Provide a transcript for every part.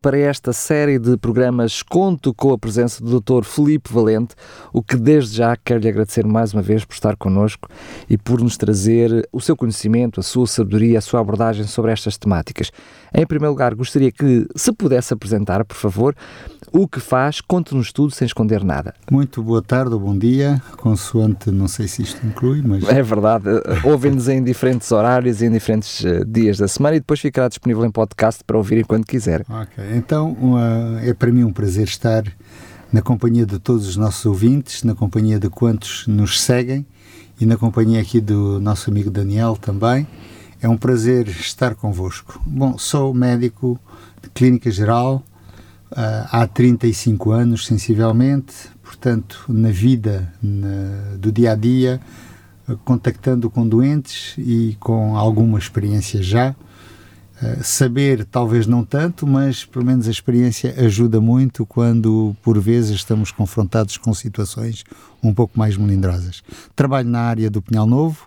Para esta série de programas conto com a presença do Dr. Felipe Valente, o que desde já quero lhe agradecer mais uma vez por estar connosco e por nos trazer o seu conhecimento, a sua sabedoria, a sua abordagem sobre estas temáticas. Em primeiro lugar, gostaria que se pudesse apresentar, por favor, o que faz, conte-nos tudo sem esconder nada. Muito boa tarde ou bom dia, consoante, não sei se isto inclui, mas... É verdade, ouvem-nos em diferentes horários e em diferentes uh, dias da semana e depois ficará disponível em podcast para ouvirem quando quiser. Ok, então uh, é para mim um prazer estar na companhia de todos os nossos ouvintes, na companhia de quantos nos seguem e na companhia aqui do nosso amigo Daniel também. É um prazer estar convosco. Bom, sou médico de clínica geral, há 35 anos, sensivelmente, portanto, na vida na, do dia a dia, contactando com doentes e com alguma experiência já. Uh, saber, talvez não tanto, mas pelo menos a experiência ajuda muito quando, por vezes, estamos confrontados com situações um pouco mais melindrosas. Trabalho na área do Pinhal Novo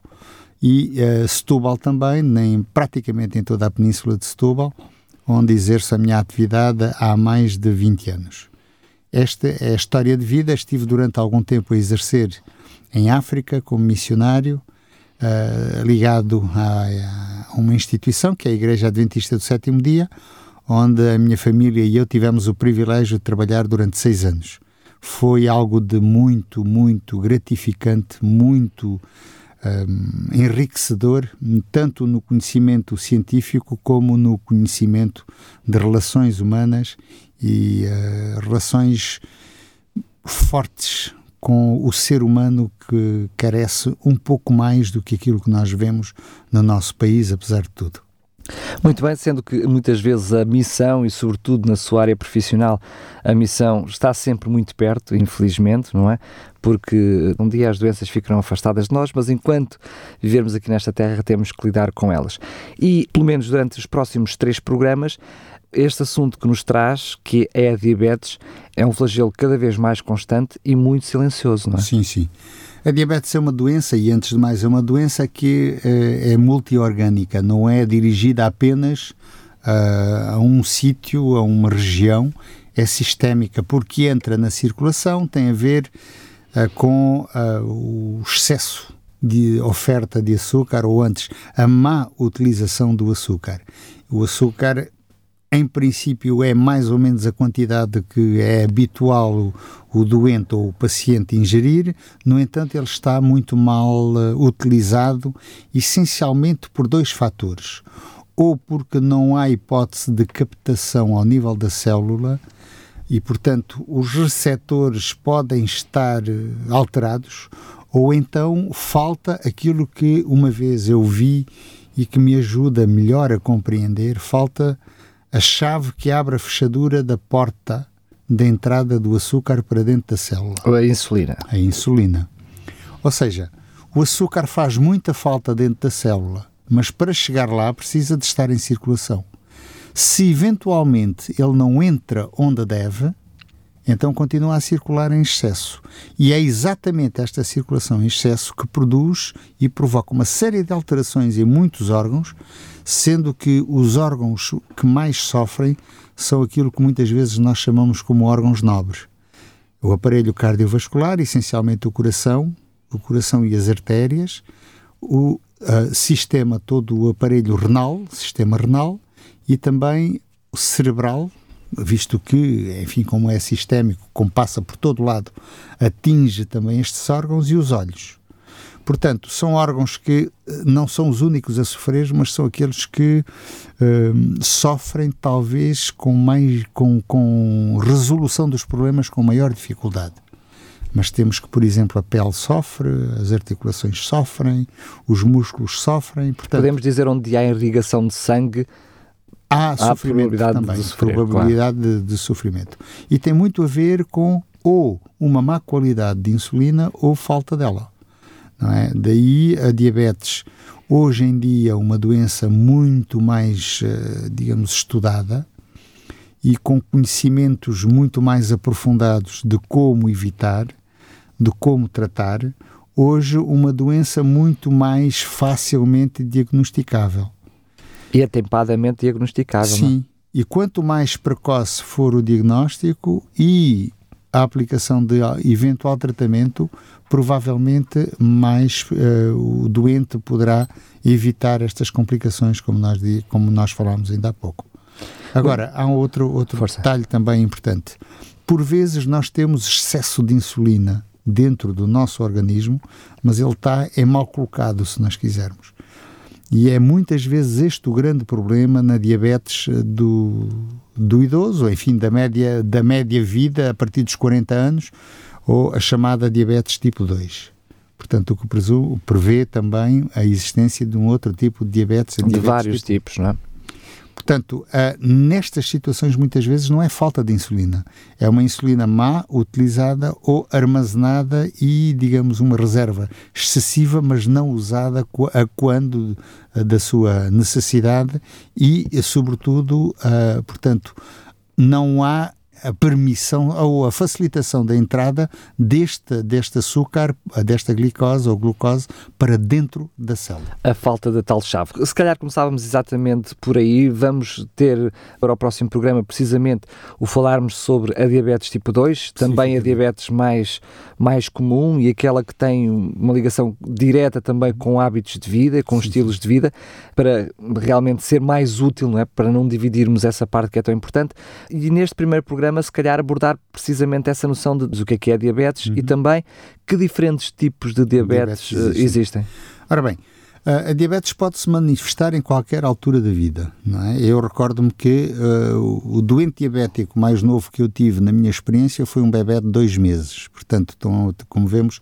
e uh, Setúbal também, nem praticamente em toda a península de Setúbal onde exerço a minha atividade há mais de 20 anos. Esta é a história de vida. Estive durante algum tempo a exercer em África como missionário, uh, ligado a, a, uma instituição que é a Igreja Adventista do Sétimo Dia, onde a minha família e eu tivemos o privilégio de trabalhar durante seis anos. Foi algo de muito, muito gratificante, muito um, enriquecedor, tanto no conhecimento científico como no conhecimento de relações humanas e uh, relações fortes com o ser humano que carece um pouco mais do que aquilo que nós vemos no nosso país, apesar de tudo. Muito bem, sendo que muitas vezes a missão e, sobretudo na sua área profissional, a missão está sempre muito perto, infelizmente, não é? Porque um dia as doenças ficarão afastadas de nós, mas enquanto vivermos aqui nesta terra temos que lidar com elas. E, pelo menos durante os próximos três programas, este assunto que nos traz, que é a diabetes, é um flagelo cada vez mais constante e muito silencioso, não é? Sim, sim. A diabetes é uma doença, e antes de mais, é uma doença que é, é multiorgânica, não é dirigida apenas uh, a um sítio, a uma região, é sistémica, porque entra na circulação, tem a ver uh, com uh, o excesso de oferta de açúcar, ou antes, a má utilização do açúcar. O açúcar em princípio é mais ou menos a quantidade que é habitual o, o doente ou o paciente ingerir, no entanto ele está muito mal uh, utilizado, essencialmente por dois fatores. Ou porque não há hipótese de captação ao nível da célula e, portanto, os receptores podem estar uh, alterados, ou então falta aquilo que uma vez eu vi e que me ajuda melhor a compreender, falta a chave que abre a fechadura da porta de entrada do açúcar para dentro da célula. A insulina. A insulina. Ou seja, o açúcar faz muita falta dentro da célula, mas para chegar lá precisa de estar em circulação. Se eventualmente ele não entra onde deve, então continua a circular em excesso. E é exatamente esta circulação em excesso que produz e provoca uma série de alterações em muitos órgãos, sendo que os órgãos que mais sofrem são aquilo que muitas vezes nós chamamos como órgãos nobres. O aparelho cardiovascular, essencialmente o coração, o coração e as artérias, o uh, sistema todo o aparelho renal, sistema renal, e também o cerebral, visto que, enfim, como é sistémico, como passa por todo lado, atinge também estes órgãos e os olhos. Portanto, são órgãos que eh, não são os únicos a sofrer, mas são aqueles que uh, sofrem talvez com, mais, com, com resolução dos problemas com maior dificuldade. Mas temos que, por exemplo, a pele sofre, as articulações sofrem, os músculos sofrem. Portanto, Podemos dizer onde há irrigação de sangue, há, há sofrimento probabilidade também, de sofrer, probabilidade claro. de, de sofrimento. E tem muito a ver com ou uma má qualidade de insulina ou falta dela. Não é? Daí a diabetes hoje em dia uma doença muito mais, uh, digamos, estudada e com conhecimentos muito mais aprofundados de como evitar, de como tratar, hoje uma doença muito mais facilmente diagnosticável. E atempadamente diagnosticável. Sim, não? e quanto mais precoce for o diagnóstico e a aplicação de eventual tratamento, provavelmente mais uh, o doente poderá evitar estas complicações, como nós, como nós falámos ainda há pouco. Agora, há um outro, outro detalhe também importante. Por vezes nós temos excesso de insulina dentro do nosso organismo, mas ele está é mal colocado, se nós quisermos. E é muitas vezes este o grande problema na diabetes eh, do, do idoso, enfim, da média, da média vida a partir dos 40 anos, ou a chamada diabetes tipo 2. Portanto, o que presumo, prevê também a existência de um outro tipo de diabetes. De diabetes vários tipo. tipos, não é? Portanto, uh, nestas situações muitas vezes não é falta de insulina, é uma insulina má utilizada ou armazenada e, digamos, uma reserva excessiva, mas não usada a quando uh, da sua necessidade e, sobretudo, uh, portanto, não há a permissão ou a facilitação da entrada deste, deste açúcar, desta glicose ou glucose para dentro da célula. A falta da tal chave. Se calhar começávamos exatamente por aí, vamos ter para o próximo programa precisamente o falarmos sobre a diabetes tipo 2, também Sim, a diabetes mais, mais comum e aquela que tem uma ligação direta também com hábitos de vida, com Sim. estilos de vida, para realmente ser mais útil, não é? para não dividirmos essa parte que é tão importante. E neste primeiro programa programa, se calhar, abordar precisamente essa noção de, de o que é que é diabetes uhum. e também que diferentes tipos de diabetes, diabetes existem. existem. Ora bem, a diabetes pode se manifestar em qualquer altura da vida. Não é? Eu recordo-me que uh, o doente diabético mais novo que eu tive na minha experiência foi um bebê de dois meses. Portanto, como vemos,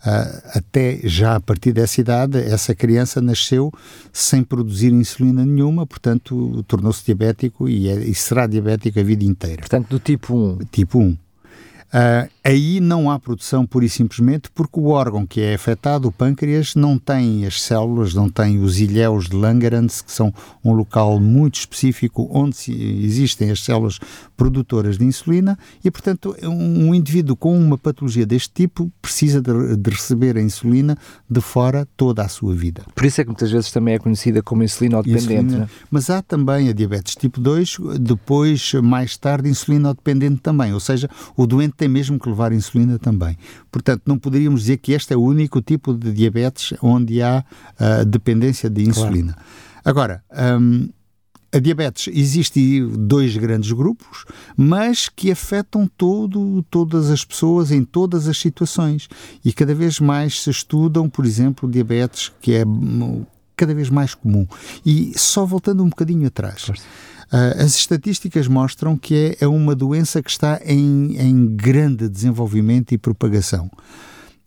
até já a partir dessa idade, essa criança nasceu sem produzir insulina nenhuma, portanto, tornou-se diabético e, é, e, será diabético a vida inteira. Portanto, do tipo 1. Tipo 1. Uh, aí não há produção pura e simplesmente porque o órgão que é afetado, o pâncreas, não tem as células, não tem os ilhéus de Langerhans, que são um local muito específico onde existem as células produtoras de insulina e, portanto, um indivíduo com uma patologia deste tipo precisa de, de receber a insulina de fora toda a sua vida. Por isso é que muitas vezes também é conhecida como. Insulina, né? Mas há também a diabetes tipo 2, depois, mais tarde, insulino-dependente também, ou seja, o doente tem mesmo que levar insulina também. Portanto, não poderíamos dizer que este é o único tipo de diabetes onde há uh, dependência de insulina. Claro. Agora, um, a diabetes existe dois grandes grupos, mas que afetam todo, todas as pessoas em todas as situações. E cada vez mais se estudam, por exemplo, diabetes, que é hum, cada vez mais comum. E só voltando um bocadinho atrás. Uh, as estatísticas mostram que é, é, uma doença que está em, em grande desenvolvimento e propagação.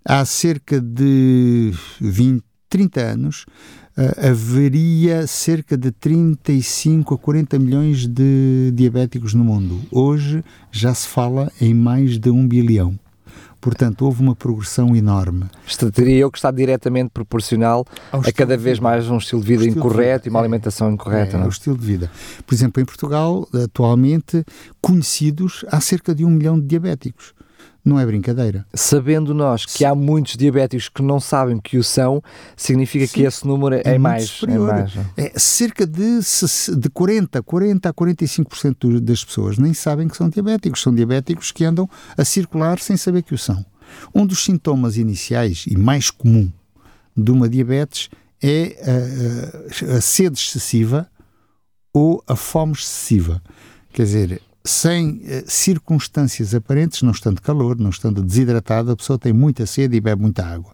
Há cerca de 20, 30 anos, uh, haveria cerca de 35 a 40 milhões de diabéticos no mundo. Hoje já se fala em mais de um bilhão. Portanto, houve uma progressão enorme. Teria eu que está diretamente proporcional a cada vez mais um estilo de vida incorreto de vida. e uma alimentação incorreta. É, não? É, o estilo de vida. Por exemplo, em Portugal, atualmente, conhecidos há cerca de um milhão de diabéticos não é brincadeira. Sabendo nós que Sim. há muitos diabéticos que não sabem que o são, significa Sim. que esse número é, é mais. É, mais. é cerca de, de 40, 40 a 45% das pessoas nem sabem que são diabéticos. São diabéticos que andam a circular sem saber que o são. Um dos sintomas iniciais e mais comum de uma diabetes é a, a, a sede excessiva ou a fome excessiva. Quer dizer, sem eh, circunstâncias aparentes, não estando calor, não estando desidratado, a pessoa tem muita sede e bebe muita água.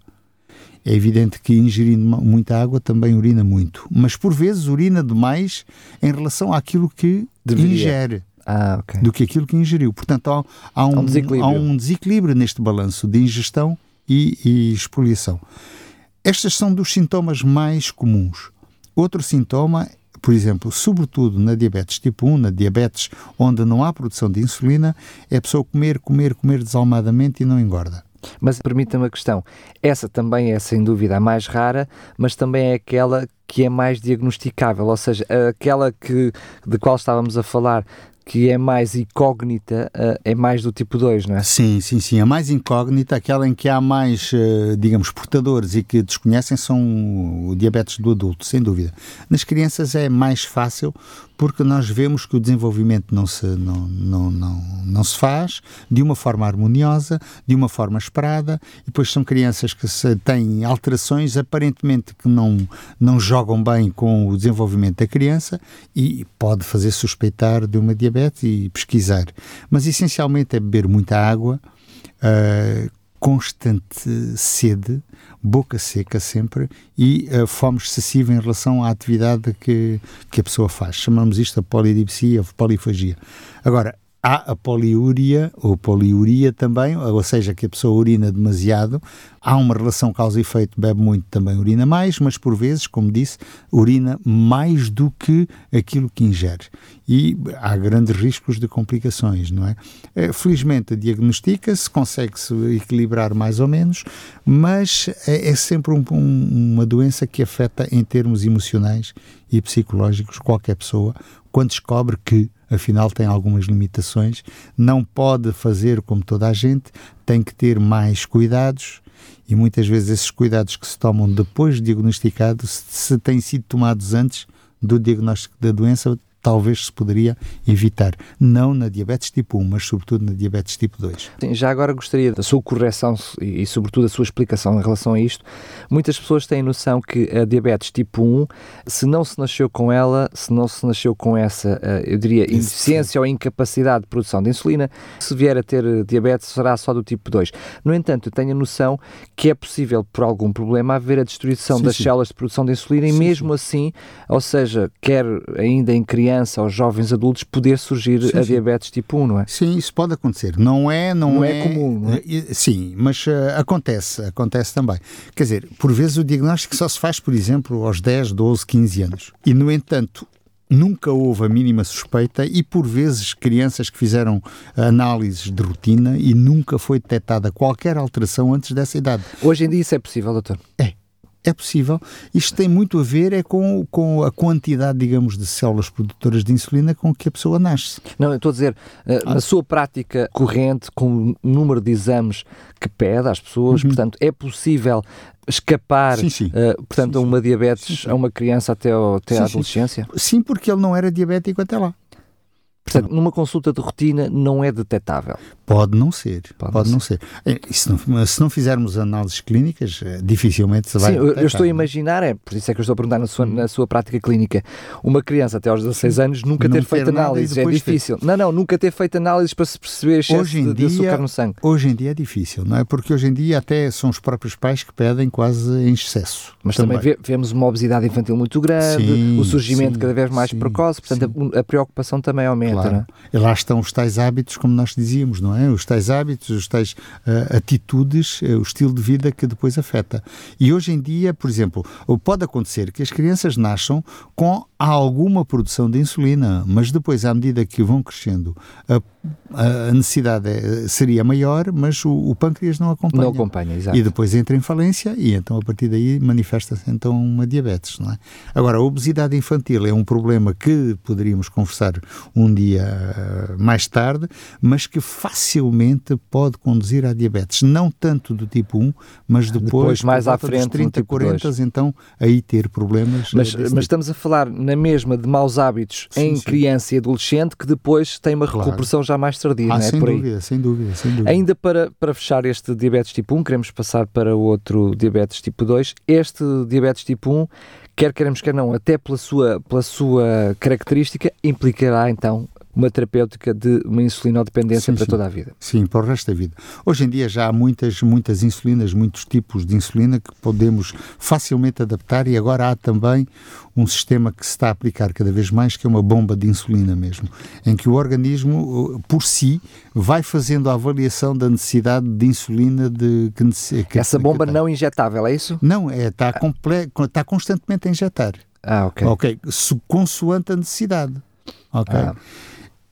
É evidente que ingerindo muita água também urina muito, mas por vezes urina demais em relação àquilo que Deveria. ingere. Ah, okay. Do que aquilo que ingeriu. Portanto, há, há, um, um desequilíbrio. há um desequilíbrio neste balanço de ingestão e, e expoliação. Estes são dos sintomas mais comuns. Outro sintoma por exemplo, sobretudo na diabetes tipo 1, na diabetes onde não há produção de insulina, é a pessoa comer, comer, comer desalmadamente e não engorda. Mas permita-me a questão, essa também é sem dúvida a mais rara, mas também é aquela que é mais diagnosticável, ou seja, aquela que, de qual estávamos a falar, que é mais incógnita, uh, é mais do tipo 2, não é? Sim, sim, sim. A mais incógnita, aquela em que há mais, uh, digamos, portadores e que desconhecem, são o diabetes do adulto, sem dúvida. Nas crianças é mais fácil porque nós vemos que o desenvolvimento não se, não, não, não, não se faz de uma forma harmoniosa, de uma forma esperada, e depois são crianças que têm alterações aparentemente que não, não jogam bem com o desenvolvimento da criança e pode fazer suspeitar de uma diabetes e pesquisar. Mas essencialmente é beber muita água, uh, constante sede, boca seca sempre e uh, fome excessiva em relação à atividade que, que a pessoa faz. Chamamos isto a polidipsia ou polifagia. Agora, há a poliúria ou poliuria também, ou seja, que a pessoa urina demasiado. Há uma relação causa e efeito, bebe muito, também urina mais, mas por vezes, como disse, urina mais do que aquilo que ingere. E há grandes riscos de complicações, não é? é felizmente diagnostica-se, consegue-se equilibrar mais ou menos, mas é, é sempre um, um, uma doença que afeta em termos emocionais e psicológicos qualquer pessoa quando descobre que afinal tem algumas limitações, não pode fazer como toda a gente, tem que ter mais cuidados. E muitas vezes esses cuidados que se tomam depois de diagnosticado, se têm sido tomados antes do diagnóstico da doença, talvez se poderia evitar. Não na diabetes tipo 1, mas sobretudo na diabetes tipo 2. Sim, já agora gostaria da sua correção e, sobretudo da sua explicação em relação a isto. Muitas pessoas têm noção que a diabetes tipo 1, se não se nasceu com ela, se não se nasceu com essa, eh, eu diria, insuficiência ou incapacidade de produção de insulina, se vier a ter diabetes será só do tipo 2. No entanto, eu tenho a noção que é possível, por algum problema, haver a destruição sim, das sim. células de produção de insulina e mesmo assim, ou seja, quer ainda em criança criança aos jovens adultos poder surgir sim, a diabetes tipo 1, não é? Sim, isso pode acontecer. Não é, não, não é, é comum, não é? Sim, mas uh, acontece, acontece também. Quer dizer, por vezes o diagnóstico só se faz, por exemplo, aos 10, 12, 15 anos. E, no entanto, nunca houve a mínima suspeita e, por vezes, crianças que fizeram análises de rotina e nunca foi detectada qualquer alteração antes dessa idade. Hoje em dia isso é possível, doutor? É. É possível. Isto tem muito a ver é com, com a quantidade, digamos, de células produtoras de insulina com que a pessoa nasce. Não, eu estou a dizer, uh, ah. na sua prática corrente, com o número de exames que pede às pessoas, uhum. portanto, é possível escapar, sim, sim. Uh, portanto, sim, a uma diabetes a uma criança até, até a adolescência? Sim, porque ele não era diabético até lá. Portanto, numa consulta de rotina não é detetável. Pode não ser, pode, pode não ser. ser. É, se, não, se não fizermos análises clínicas, eh, dificilmente se vai. Sim, eu estou a imaginar, é por isso é que eu estou a perguntar na sua, na sua prática clínica, uma criança até aos 16 anos nunca não ter feito análises, é difícil. Ter... Não, não, nunca ter feito análises para se perceber excesso hoje em de, dia, de açúcar no sangue. Hoje em dia é difícil, não é? Porque hoje em dia até são os próprios pais que pedem quase em excesso. Mas também, também vemos uma obesidade infantil muito grande, sim, o surgimento sim, cada vez mais sim, precoce, portanto a, a, preocupação também aumenta. Claro. Não é? estão os tais hábitos, como nós dizíamos, não é? Os tais hábitos, os tais uh, atitudes, uh, o estilo de vida que depois afeta. E hoje em dia, por exemplo, pode acontecer que as crianças nasçam com alguma produção de insulina, mas depois, à medida que vão crescendo, a, a necessidade é, seria maior, mas o, o, pâncreas não acompanha. Não acompanha, exato. E depois entra em falência e então a partir daí manifesta-se então uma diabetes, não é? Agora, a obesidade infantil é um problema que poderíamos conversar um dia uh, mais tarde, mas que facilmente pode conduzir à diabetes, não tanto do tipo 1, mas depois, depois mais à frente, 30, tipo 40, 2. então aí ter problemas. Mas, mas tipo. estamos a falar na mesma de maus hábitos sim, em sim. criança e adolescente que depois tem uma claro. recuperação já mais tardia, ah, não é? Sem dúvida, sem dúvida, sem dúvida. Ainda para, para fechar este diabetes tipo 1, queremos passar para o outro diabetes tipo 2. Este diabetes tipo 1 quer queremos, quer não, até pela sua, pela sua característica, implicará então uma terapêutica de uma insulinodependência sim, para sim. toda a vida. Sim, para o resto da vida. Hoje em dia já há muitas, muitas insulinas, muitos tipos de insulina que podemos facilmente adaptar e agora há também um sistema que se está a aplicar cada vez mais, que é uma bomba de insulina mesmo, em que o organismo, uh, por si, vai fazendo a avaliação da necessidade de insulina de que, que Essa bomba que não injetável, é isso? Não, é, está, comple, está constantemente a injetar. Ah, ok. Ok, consoante a necessidade. Ok. Ah.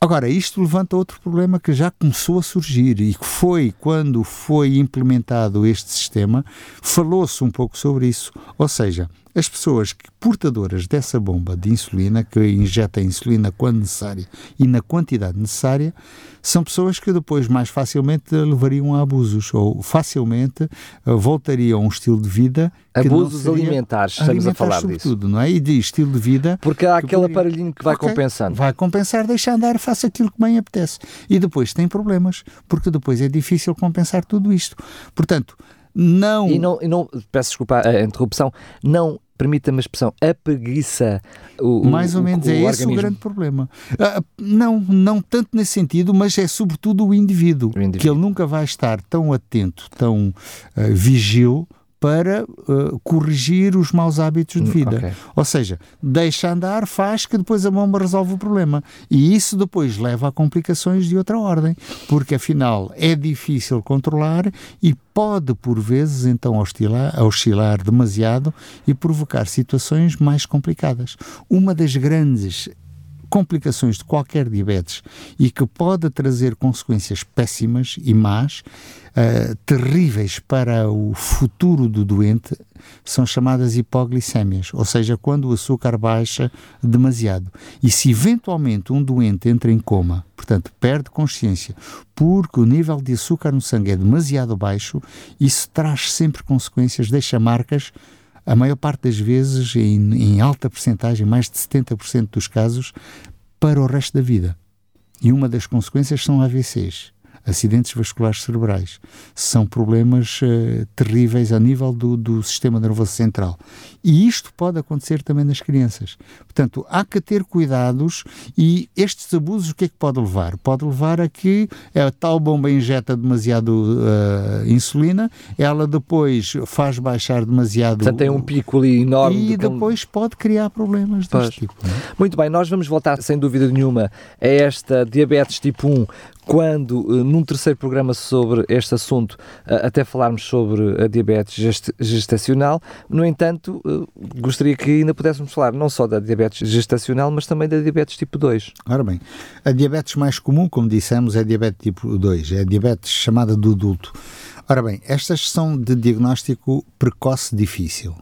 Agora, isto levanta outro problema que já começou a surgir e que foi quando foi implementado este sistema, falou-se um pouco sobre isso. Ou seja, as pessoas que, portadoras dessa bomba de insulina, que injeta a insulina quando necessária e na quantidade necessária, são pessoas que depois mais facilmente levariam a abusos ou facilmente uh, voltariam a um estilo de vida abusos alimentares, estamos alimentares a falar sobretudo, disso. não é? E de estilo de vida. Porque há aquele poderia... aparelhinho que vai okay, compensando. Vai compensar, deixa andar, faça aquilo que bem apetece. E depois tem problemas, porque depois é difícil compensar tudo isto. Portanto, não... E não, e não peço desculpa a interrupção, não permita-me a expressão, apreguiça o Mais ou menos, o, o, é esse o grande problema. Uh, não, não tanto nesse sentido, mas é sobretudo o indivíduo, o indivíduo. que ele nunca vai estar tão atento, tão uh, vigil para uh, corrigir os maus hábitos de hum, vida. Okay. Ou seja, deixa andar, faz que depois a bomba resolve o problema. E isso depois leva a complicações de outra ordem, porque afinal é difícil controlar e pode, por vezes, então oscilar, oscilar demasiado e provocar situações mais complicadas. Uma das grandes complicações de qualquer diabetes e que pode trazer consequências péssimas e más, uh, terríveis para o futuro do doente, são chamadas hipoglicémias, ou seja, quando o açúcar baixa demasiado. E se eventualmente um doente entra em coma, portanto, perde consciência, porque o nível de açúcar no sangue é demasiado baixo, isso traz sempre consequências, deixa marcas a maior parte das vezes, em, em alta percentagem, mais de 70% dos casos, para o resto da vida. E uma das consequências são AVCs acidentes vasculares cerebrais. São problemas uh, terríveis a nível do, do sistema nervoso central. E isto pode acontecer também nas crianças. Portanto, há que ter cuidados e estes abusos o que é que pode levar? Pode levar a que a tal bomba injeta demasiado uh, insulina, ela depois faz baixar demasiado... Portanto, tem um pico ali enorme. E depois como... pode criar problemas deste tipo. É? Muito bem, nós vamos voltar, sem dúvida nenhuma, a esta diabetes tipo 1 quando, eh, num terceiro programa sobre este assunto, eh, até falarmos sobre a diabetes gestacional. No entanto, eh, gostaria que ainda pudéssemos falar não só da diabetes gestacional, mas também da diabetes tipo 2. Ora bem, a diabetes mais comum, como dissemos, é a diabetes tipo 2, é a diabetes chamada do adulto. Ora bem, estas são de diagnóstico precoce difícil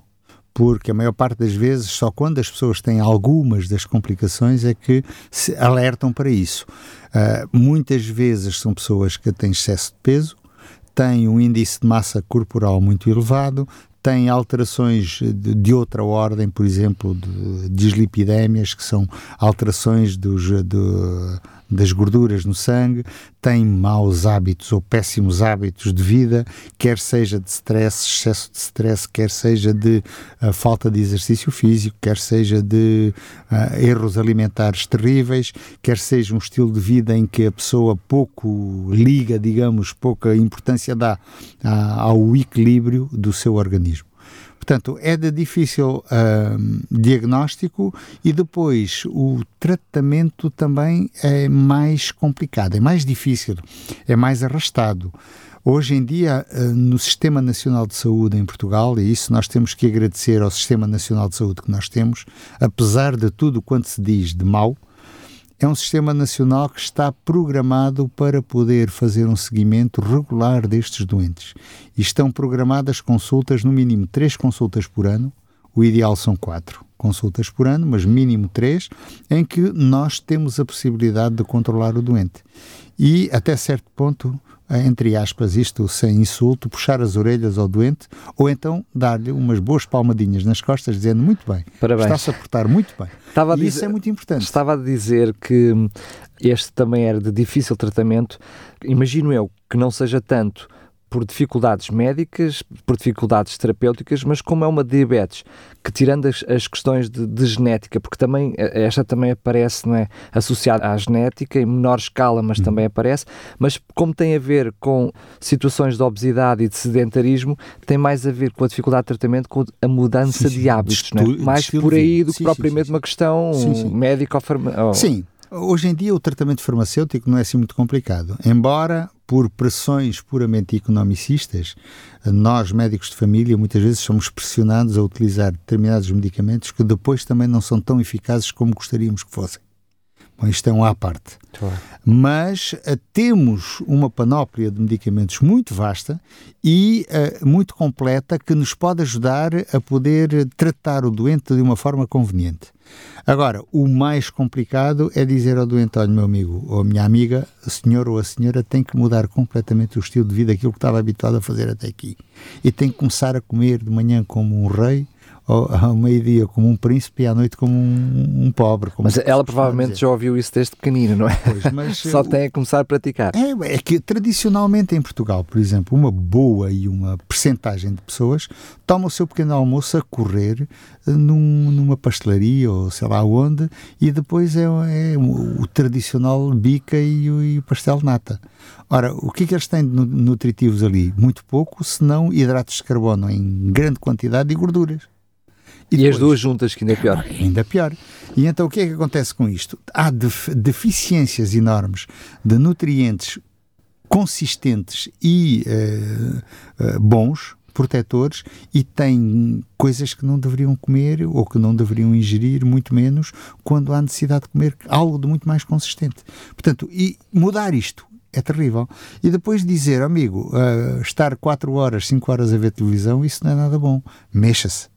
porque a maior parte das vezes, só quando as pessoas têm algumas das complicações é que se alertam para isso. Uh, muitas vezes são pessoas que têm excesso de peso, têm um índice de massa corporal muito elevado, têm alterações de, outra ordem, por exemplo, de dislipidémias, que são alterações dos, das gorduras no sangue, tem maus hábitos ou péssimos hábitos de vida, quer seja de stress, excesso de stress, quer seja de uh, falta de exercício físico, quer seja de uh, erros alimentares terríveis, quer seja um estilo de vida em que a pessoa pouco liga, digamos, pouca importância dá uh, ao equilíbrio do seu organismo. Portanto, é de difícil uh, diagnóstico e depois o tratamento também é mais complicado, é mais difícil, é mais arrastado. Hoje em dia, no Sistema Nacional de Saúde em Portugal, e isso nós temos que agradecer ao Sistema Nacional de Saúde que nós temos, apesar de tudo quanto se diz de mal, é um sistema nacional que está programado para poder fazer um seguimento regular destes doentes. E estão programadas consultas, no mínimo três consultas por ano, o ideal são quatro consultas por ano, mas mínimo três, em que nós temos a possibilidade de controlar o doente. E, até certo ponto, entre aspas, isto sem insulto, puxar as orelhas ao doente ou então dar-lhe umas boas palmadinhas nas costas, dizendo muito bem, está-se a portar muito bem. Estava e dizer, isso é muito importante. Estava a dizer que este também era de difícil tratamento. Imagino eu que não seja tanto por dificuldades médicas, por dificuldades terapêuticas, mas como é uma diabetes que tirando as, as questões de, de, genética, porque também eh, esta também aparece, não é, associada à genética em menor escala, mas uhum. também aparece, mas como tem a ver com situações de obesidade e de sedentarismo, tem mais a ver com a dificuldade de tratamento, com a mudança sim, sim. de hábitos, de é? mais por aí do que sim, propriamente uma questão médica ou farmacêutica. Sim, Hoje em dia o tratamento farmacêutico não é assim muito complicado, embora por pressões puramente economicistas, nós médicos de família muitas vezes somos pressionados a utilizar determinados medicamentos que depois também não são tão eficazes como gostaríamos que fossem. Bom, isto é um à parte. Claro. Mas uh, temos uma panóplia de medicamentos muito vasta e uh, muito completa que nos pode ajudar a poder tratar o doente de uma forma conveniente. Agora, o mais complicado é dizer ao doente: olha, meu amigo ou minha amiga, o senhor ou a senhora tem que mudar completamente o estilo de vida, aquilo que estava habituado a fazer até aqui. E tem que começar a comer de manhã como um rei ao, meio-dia como um príncipe e à noite como um, um pobre. Como mas ela provavelmente já ouviu isso desde pequenino, não é? Pois, Só tem a começar a praticar. É, é que tradicionalmente em Portugal, por exemplo, uma boa e uma percentagem de pessoas toma o seu pequeno almoço a correr eh, num, numa pastelaria ou sei lá onde e depois é, é o, tradicional bica e o, e o pastel nata. Ora, o que é que eles têm de nutritivos ali? Muito pouco, senão hidratos de carbono em grande quantidade e gorduras. E, depois, e as duas juntas, que ainda é pior. Ainda pior. E então o que é que acontece com isto? Há deficiências enormes de nutrientes consistentes e uh, uh, bons, protetores, e têm coisas que não deveriam comer ou que não deveriam ingerir, muito menos quando há necessidade de comer algo de muito mais consistente. Portanto, e mudar isto é terrível. E depois dizer, amigo, uh, estar 4 horas, 5 horas a ver televisão, isso não é nada bom. Mexa-se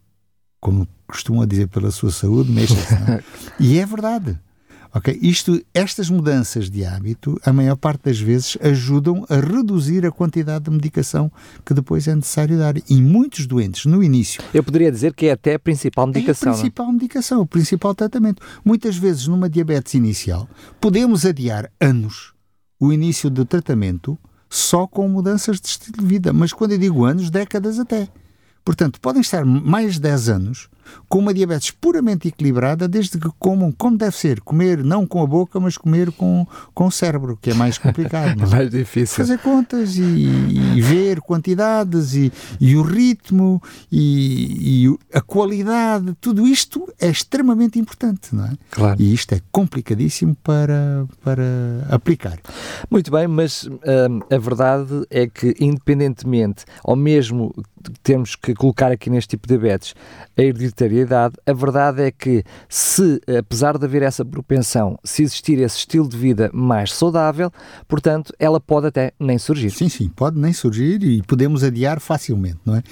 como costumam dizer, pela sua saúde, mexa-se. É? e é verdade. Okay? Isto, estas mudanças de hábito, a maior parte das vezes, ajudam a reduzir a quantidade de medicação que depois é necessário dar. E muitos doentes, no início. Eu poderia dizer que é até a principal medicação. É a principal não? medicação, o principal tratamento. Muitas vezes, numa diabetes inicial, podemos adiar anos o início do tratamento só com mudanças de estilo de vida. Mas quando eu digo anos, décadas até. Portanto, podem estar mais de 10 anos com uma diabetes puramente equilibrada, desde que comam como deve ser, comer não com a boca, mas comer com, com o cérebro, que é mais complicado. é mais difícil. Fazer contas e, e ver quantidades e, e o ritmo e, e, a qualidade, tudo isto é extremamente importante, não é? Claro. E isto é complicadíssimo para, para aplicar. Muito bem, mas hum, a verdade é que, independentemente, ou mesmo temos que colocar aqui neste tipo de diabetes, a a verdade é que se, apesar de haver essa propensão, se existir esse estilo de vida mais saudável, portanto, ela pode até nem surgir. Sim, sim, pode nem surgir e podemos adiar facilmente, não é?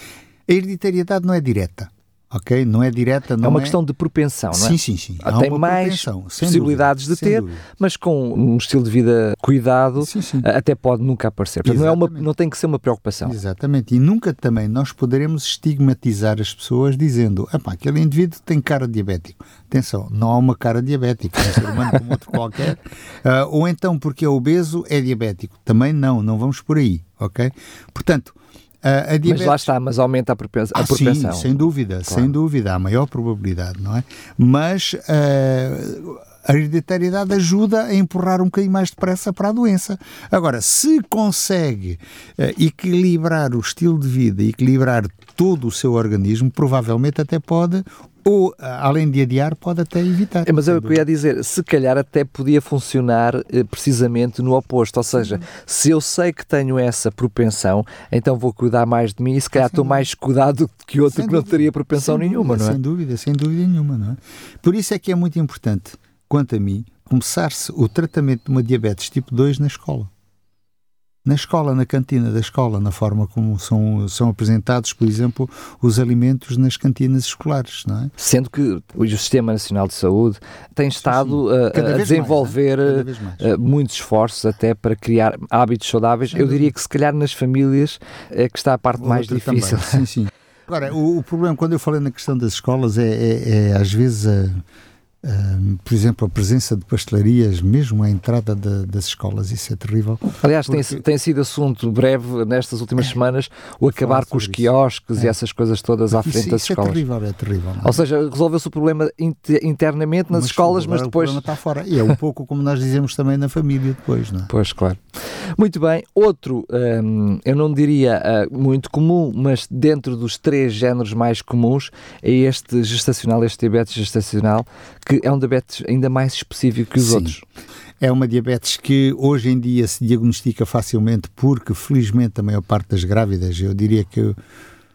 A hereditariedade não é direta ok? Não é direta, não é uma é... questão de propensão, não é? Sim, sim, sim. Há Tem mais possibilidades dúvida, de ter, dúvida. mas com um estilo de vida cuidado, sim, sim. até pode nunca aparecer. Portanto, não, é uma, não tem que ser uma preocupação. Exatamente. E nunca também nós poderemos estigmatizar as pessoas dizendo, aquele indivíduo tem cara diabético. Atenção, não há uma cara diabética, é um ser humano como outro qualquer. Uh, ou então porque é obeso, é diabético. Também não, não vamos por aí, ok? Portanto, a, a diabetes... Mas lá está, mas aumenta a, propens ah, propensão. Sim, sem dúvida, claro. sem dúvida, há maior probabilidade, não é? Mas uh, a hereditariedade ajuda a empurrar um bocadinho mais depressa para a doença. Agora, se consegue uh, equilibrar o estilo de vida, equilibrar todo o seu organismo, provavelmente até pode ou, além de adiar, pode até evitar. É, mas eu queria dizer, se calhar até podia funcionar eh, precisamente no oposto, ou seja, se eu sei que tenho essa propensão, então vou cuidar mais de mim e se calhar estou mais cuidado que outro sem que dúvida. não teria propensão nenhuma, dúvida, não é? Sem dúvida, sem dúvida nenhuma, não é? Por isso é que é muito importante, quanto a mim, começar-se o tratamento de uma diabetes tipo 2 na escola na escola, na cantina da escola, na forma como são, são apresentados, por exemplo, os alimentos nas cantinas escolares, não é? Sendo que o Sistema Nacional de Saúde tem estado sim, sim. A, desenvolver mais, né? muitos esforços até para criar hábitos saudáveis. Eu diria que se calhar nas famílias é que está a parte Outra mais difícil. Também. Sim, sim. Agora, o, o, problema, quando eu falei na questão das escolas, é, é, é às vezes a por exemplo, a presença de pastelarias, mesmo à entrada de, das escolas, isso é terrível. Aliás, porque... tem, tem sido assunto breve nestas últimas é, semanas o acabar com os quiosques é. e essas coisas todas à frente isso, das isso escolas. É terrível, é terrível. Ou seja, resolveu-se o problema internamente nas mas, escolas, mas depois. O problema está fora. E é um pouco como nós dizemos também na família depois, não é? Pois, claro. Muito bem. Outro, hum, eu não diria uh, muito comum, mas dentro dos três géneros mais comuns, é este gestacional, este diabetes gestacional, que que é um diabetes ainda mais específico que os Sim. outros. É uma diabetes que hoje em dia se diagnostica facilmente porque, felizmente, a maior parte das grávidas, eu diria que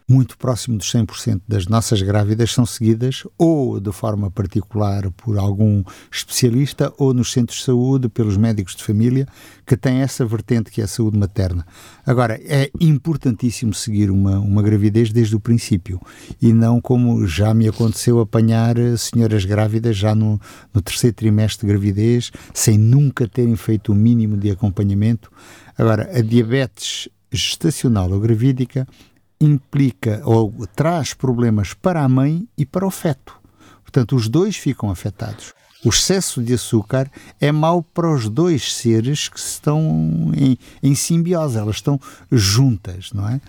muito próximo dos 100% das nossas grávidas são seguidas ou de forma particular por algum especialista ou nos centros de saúde pelos médicos de família que têm essa vertente que é a saúde materna. Agora, é importantíssimo seguir uma, uma gravidez desde o princípio e não como já me aconteceu apanhar eh, senhoras grávidas já no, no terceiro trimestre de gravidez sem nunca terem feito o mínimo de acompanhamento. Agora, a diabetes gestacional ou gravídica implica ou traz problemas para a mãe e para o feto. Portanto, os dois ficam afetados. O excesso de açúcar é mau para os dois seres que estão em, em simbiose, elas estão juntas, não é?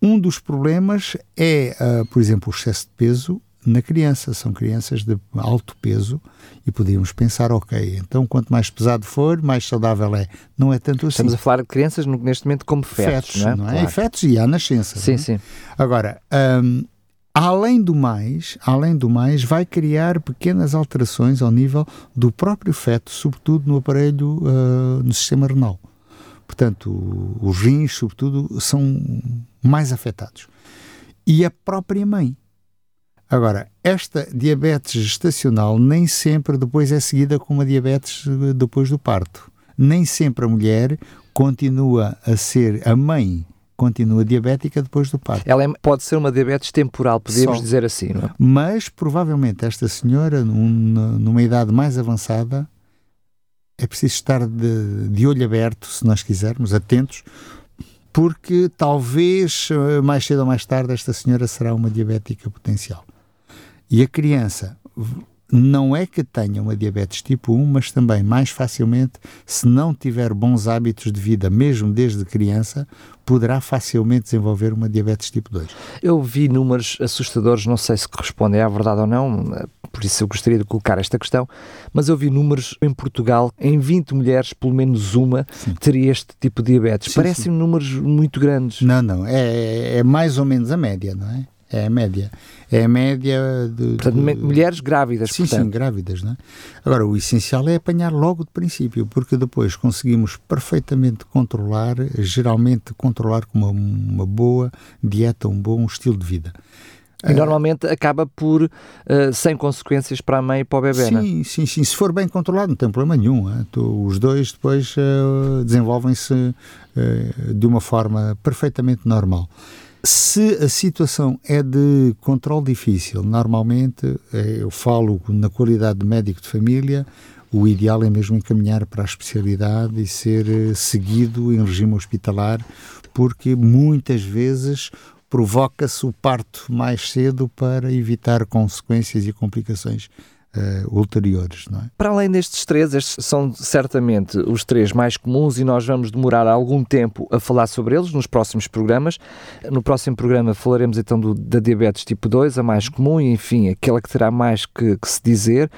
Um dos problemas é, uh, por exemplo, o excesso de peso na criança. São crianças de alto peso e podíamos pensar, ok, então quanto mais pesado for, mais saudável é. Não é tanto assim. Estamos a falar de crianças neste momento como fetos, fetos não é? Não é? Claro. Fetos e à nascença. Sim, é? sim. Agora, um, além do mais, além do mais, vai criar pequenas alterações ao nível do próprio feto, sobretudo no aparelho, uh, no sistema renal. Portanto, os rins, sobretudo, são mais afetados. E a própria mãe. Agora, esta diabetes gestacional nem sempre depois é seguida com uma diabetes eh, depois do parto. Nem sempre a mulher continua a ser a mãe continua diabética depois do parto. Ela é, pode ser uma diabetes temporal, podemos Só. dizer assim, não é? Mas provavelmente esta senhora, num, numa idade mais avançada, é preciso estar de, de olho aberto, se nós quisermos, atentos, porque talvez eh, mais cedo ou mais tarde esta senhora será uma diabética potencial. E a criança não é que tenha uma diabetes tipo 1, mas também mais facilmente, se não tiver bons hábitos de vida, mesmo desde criança, poderá facilmente desenvolver uma diabetes tipo 2. Eu vi números assustadores, não sei se correspondem à verdade ou não, por isso eu gostaria de colocar esta questão, mas eu vi números em Portugal, em 20 mulheres, pelo menos uma sim. teria este tipo de diabetes. Parecem números muito grandes. Não, não, é, é mais ou menos a média, não é? É a média. É a média de. Portanto, de... mulheres grávidas, sim, portanto. Sim, grávidas, não é? Agora, o essencial é apanhar logo de princípio, porque depois conseguimos perfeitamente controlar, geralmente controlar com uma, uma boa dieta, um bom estilo de vida. E normalmente acaba por, uh, sem consequências para a mãe e para o bebê, sim, não é? Sim, sim. Se for bem controlado, não tem problema nenhum. É? Tu, os dois depois uh, desenvolvem-se uh, de uma forma perfeitamente normal. Se a situação é de controle difícil, normalmente, eh, eu falo na qualidade de médico de família, o ideal é mesmo encaminhar para a especialidade e ser eh, seguido em regime hospitalar, porque muitas vezes provoca-se o parto mais cedo para evitar consequências e complicações Uh, ulteriores. Não é? Para além destes três, estes são certamente os três mais comuns e nós vamos demorar algum tempo a falar sobre eles nos próximos programas. No próximo programa falaremos então do, da diabetes tipo 2, a mais comum e, enfim, aquela que terá mais que, que, se dizer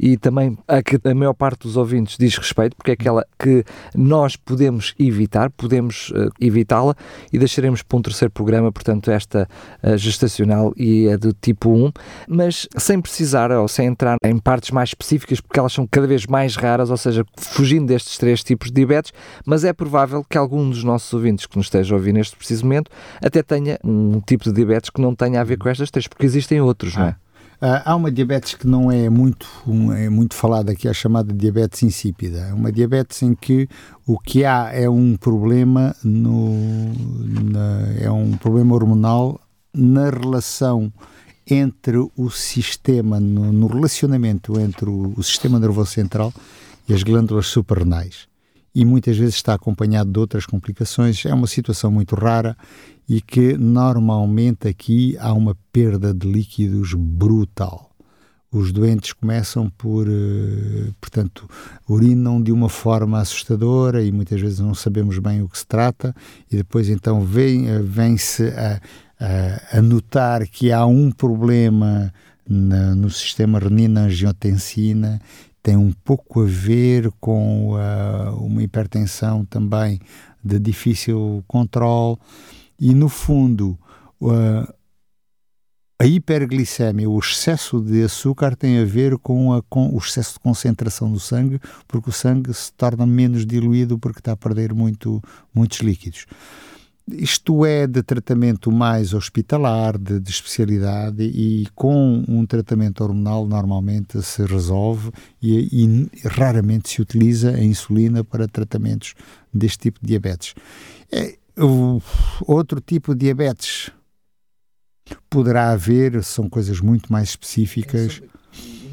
e também a que a maior parte dos ouvintes diz respeito, porque é aquela que nós podemos evitar, podemos uh, evitá-la e deixaremos para um terceiro programa, portanto, esta uh, gestacional e a do tipo 1, mas sem precisar ou sem entrar em partes mais específicas, porque elas são cada vez mais raras, ou seja, fugindo destes três tipos de diabetes, mas é provável que algum dos nossos ouvintes que nos esteja a ouvir neste preciso momento até tenha um tipo de diabetes que não tenha a ver com estas três, porque existem outros, não é? Uh, há uma diabetes que não é muito, é muito falada aqui, é a chamada diabetes insípida. É uma diabetes em que o que há é um problema no, na, é um problema hormonal na relação entre o sistema, no, no relacionamento entre o, o, sistema nervoso central e as glândulas suprarrenais. E muitas vezes está acompanhado de outras complicações. É uma situação muito rara e que normalmente aqui há uma perda de líquidos brutal. Os doentes começam por, eh, portanto, urinam de uma forma assustadora e muitas vezes não sabemos bem o que se trata, e depois então eh, vem-se a, a, a notar que há um problema na, no sistema renina-angiotensina, tem um pouco a ver com uh, uma hipertensão também de difícil controle e no fundo uh, a hiperglicemia, o excesso de açúcar tem a ver com, a, com o excesso de concentração do sangue, porque o sangue se torna menos diluído porque está a perder muito, muitos líquidos. Isto é de tratamento mais hospitalar, de, de, especialidade, e com um tratamento hormonal normalmente se resolve e, e, raramente se utiliza a insulina para tratamentos deste tipo de diabetes. É, o, outro tipo de diabetes poderá haver, são coisas muito mais específicas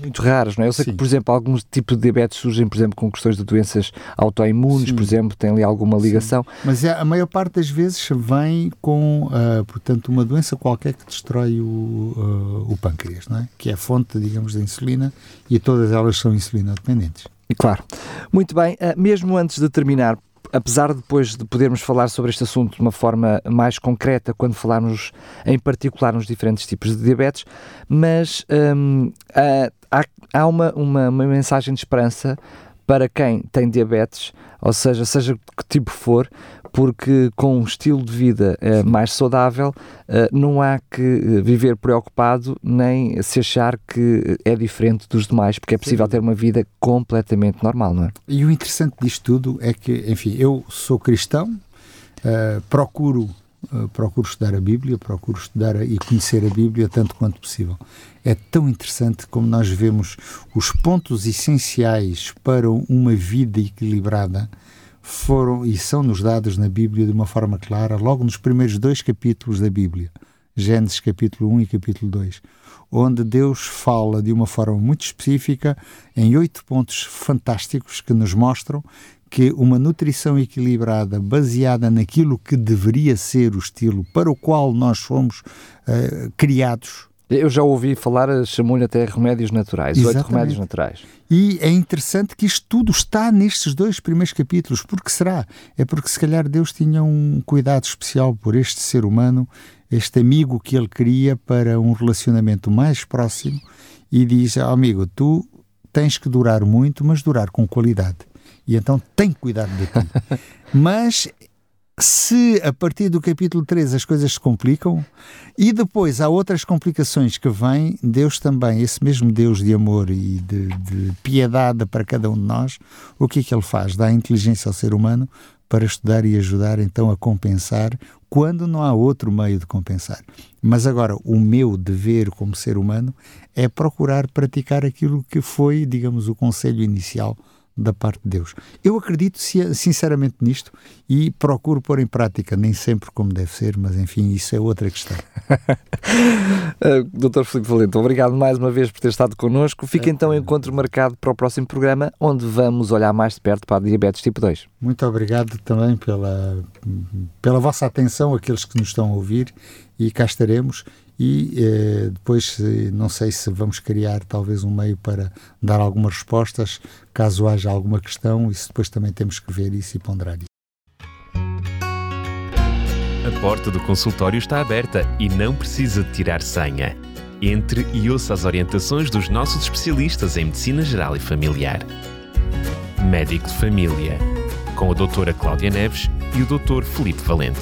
muito raras, não é? Eu sei Sim. que, por exemplo, alguns tipos de diabetes surgem, por exemplo, com questões de doenças autoimunes, por exemplo, tem ali alguma ligação. Sim. Mas é, a maior parte das vezes vem com, uh, portanto, uma doença qualquer que destrói o, uh, o pâncreas, não é? Que é a fonte, digamos, da insulina e todas elas são insulina dependentes. Claro. Muito bem, uh, mesmo antes de terminar, apesar de depois de podermos falar sobre este assunto de uma forma mais concreta quando falarmos em particular nos diferentes tipos de diabetes, mas hum, há, há uma, uma, uma mensagem de esperança para quem tem diabetes, ou seja, seja que tipo for, porque com um estilo de vida uh, mais saudável uh, não há que eh, viver preocupado nem se achar que é diferente dos demais, porque é possível Sim. ter uma vida completamente normal, não é? E o interessante disto tudo é que, enfim, eu sou cristão, uh, procuro procuro estudar a Bíblia, procuro estudar e conhecer a Bíblia tanto quanto possível. É tão interessante como nós vemos os pontos essenciais para uma vida equilibrada foram e são nos dados na Bíblia de uma forma clara, logo nos primeiros dois capítulos da Bíblia, Gênesis capítulo 1 e capítulo 2, onde Deus fala de uma forma muito específica, em oito pontos fantásticos que nos mostram que uma nutrição equilibrada, baseada naquilo que deveria ser o estilo para o qual nós fomos uh, criados, eu já ouvi falar, chamou-lhe até remédios naturais, oito remédios naturais. E é interessante que isto tudo está nestes dois primeiros capítulos. Por que será? É porque se calhar Deus tinha um cuidado especial por este ser humano, este amigo que ele queria para um relacionamento mais próximo e diz, oh, amigo, tu tens que durar muito, mas durar com qualidade. E então tem que cuidar de ti. mas se a partir do capítulo 3 as coisas se complicam e depois há outras complicações que vêm, Deus também, esse mesmo Deus de amor e de, de piedade para cada um de nós, o que é que ele faz? Dá inteligência ao ser humano para estudar e ajudar então a compensar quando não há outro meio de compensar. Mas agora, o meu dever como ser humano é procurar praticar aquilo que foi, digamos, o conselho inicial da parte de Deus. Eu acredito sinceramente nisto e procuro pôr em prática, nem sempre como deve ser, mas enfim, isso é outra questão. uh, Dr. Filipe Valente, obrigado mais uma vez por ter estado connosco. Fica é, então o encontro marcado para o próximo programa, onde vamos olhar mais de perto para a diabetes tipo 2. Muito obrigado também pela, pela vossa atenção, aqueles que nos estão a ouvir, e cá estaremos e eh, depois não sei se vamos criar talvez um meio para dar algumas respostas caso haja alguma questão isso depois também temos que ver isso e ponderar isso. A porta do consultório está aberta e não precisa de tirar senha. Entre e ouça as orientações dos nossos especialistas em Medicina Geral e Familiar. Médico de Família, com a doutora Cláudia Neves e o doutor Felipe Valente.